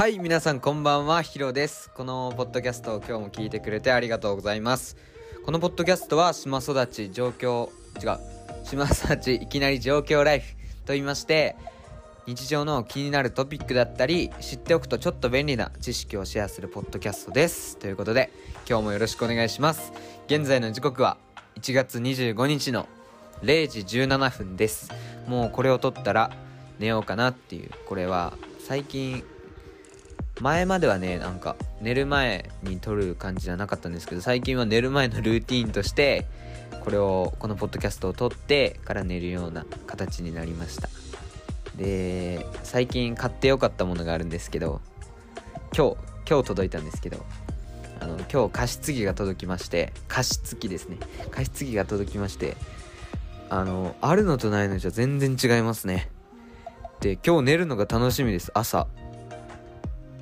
はい皆さんこんばんはヒロです。このポッドキャストを今日も聞いてくれてありがとうございます。このポッドキャストは島育ち状況違う島育ちいきなり状況ライフと言いまして日常の気になるトピックだったり知っておくとちょっと便利な知識をシェアするポッドキャストです。ということで今日もよろしくお願いします。現在の時刻は1月25日の0時17分です。もうこれを撮ったら寝ようかなっていうこれは最近前まではねなんか寝る前に撮る感じじゃなかったんですけど最近は寝る前のルーティンとしてこれをこのポッドキャストを撮ってから寝るような形になりました。で最近買ってよかったものがあるんですけど今日今日届いたんですけどあの今日加湿器が届きまして加湿器ですね。加湿器が届きましてあのあるのとないのじゃ全然違いますね。で今日寝るのが楽しみです朝。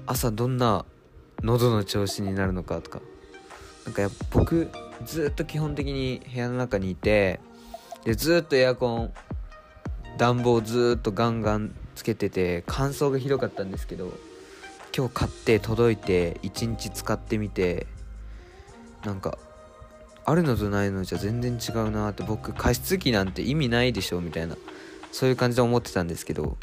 朝どんな喉の調子になるのかとか。なんか僕ずっと基本的に部屋の中にいてでずっとエアコン暖房ずっとガンガンつけてて乾燥がひどかったんですけど今日買って届いて1日使ってみてなんかあるのとないのじゃ全然違うなって僕加湿器なんて意味ないでしょみたいなそういう感じで思ってたんですけど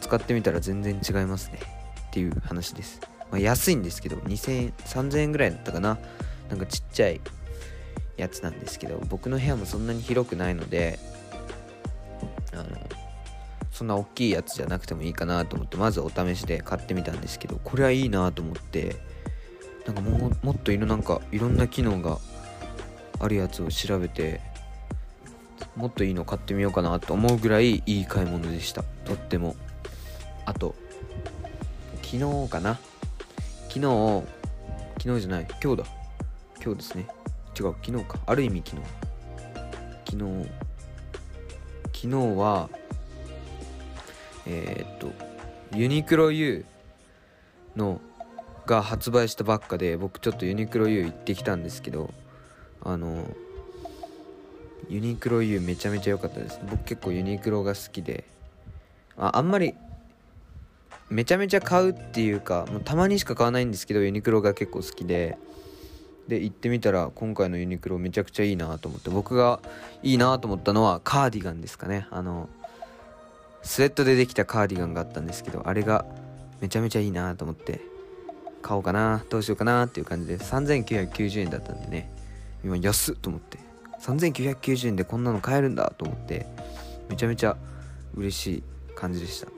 使ってみたら全然違いますね。っていう話です、まあ、安いんですけど2000円3000円ぐらいだったかな。なんかちっちゃいやつなんですけど僕の部屋もそんなに広くないのであのそんな大きいやつじゃなくてもいいかなと思ってまずお試しで買ってみたんですけどこれはいいなと思ってなんかももっといろなんかいろんな機能があるやつを調べてもっといいの買ってみようかなと思うぐらいいい買い物でした。とっても。昨日かな？昨日昨日じゃない今日だ。今日ですね。違う昨日か。ある意味昨日。昨日昨日はえー、っとユニクロ U のが発売したばっかで僕ちょっとユニクロ U 行ってきたんですけどあのユニクロ U めちゃめちゃ良かったです。僕結構ユニクロが好きでああんまりめちゃめちゃ買うっていうかもうたまにしか買わないんですけどユニクロが結構好きで。で行ってみたら今回のユニクロめちゃくちゃいいなと思って僕がいいなと思ったのはカーディガンですかね。あのスウェットでできたカーディガンがあったんですけどあれがめちゃめちゃいいなと思って買おうかなどうしようかなっていう感じで3990円だったんでね。今安っと思って。3990円でこんなの買えるんだと思ってめちゃめちゃ嬉しい感じでした。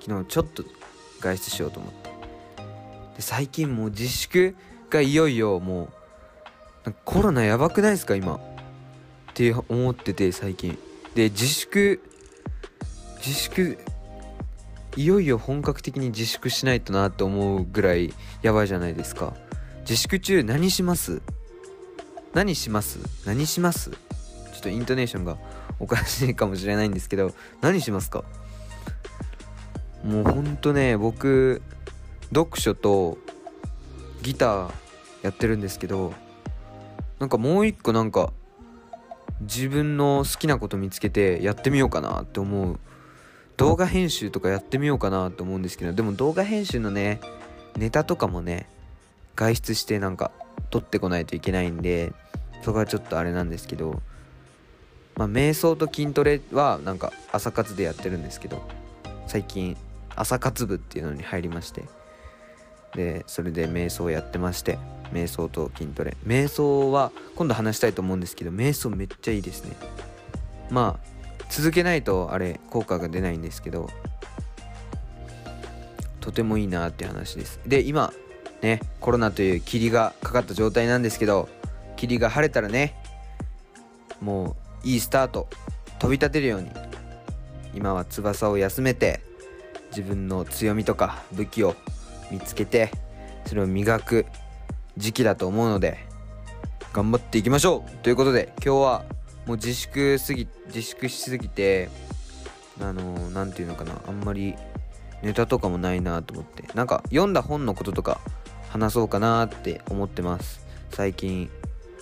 昨日ちょっと外出しようと思って。で最近もう自粛がいよいよもうコロナやばくないですか今？って思ってて最近。で自粛自粛いよいよ本格的に自粛しないとなって思うぐらいやばいじゃないですか。自粛中何します？何します？何します？ちょっとイントネーションがおかしいかもしれないんですけど何しますか？もうほんとね僕読書とギターやってるんですけどなんかもう一個なんか自分の好きなこと見つけてやってみようかなって思う。動画編集とかやってみようかなと思うんですけどでも動画編集のねネタとかもね外出してなんか撮ってこないといけないんでそこはちょっとあれなんですけどまあ瞑想と筋トレはなんか朝活でやってるんですけど最近朝活部っていうのに入りましてでそれで瞑想をやってまして瞑想と筋トレ。瞑想は今度話したいと思うんですけど瞑想めっちゃいいですね。まあ続けないとあれ効果が出ないんですけどとてもいいなって話です。で今ねコロナという霧がかかった状態なんですけど霧が晴れたらねもういいスタート。飛び立てるように。今は翼を休めて自分の強みとか武器を見つけてそれを磨く時期だと思うので頑張っていきましょうということで今日はもう自粛すぎ自粛しすぎてあの何、ー、て言うのかなあんまりネタとかもないなと思ってなんか読んだ本のこととか話そうかなって思ってます。最近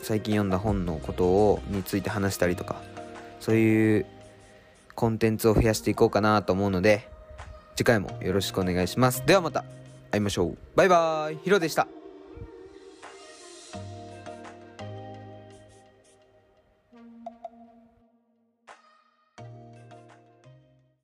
最近読んだ本のことをについて話したりとかそういうコンテンツを増やしていこうかなと思うので次回もよろしくお願いします。ではまた会いましょう。バイバーイ。ヒロでした。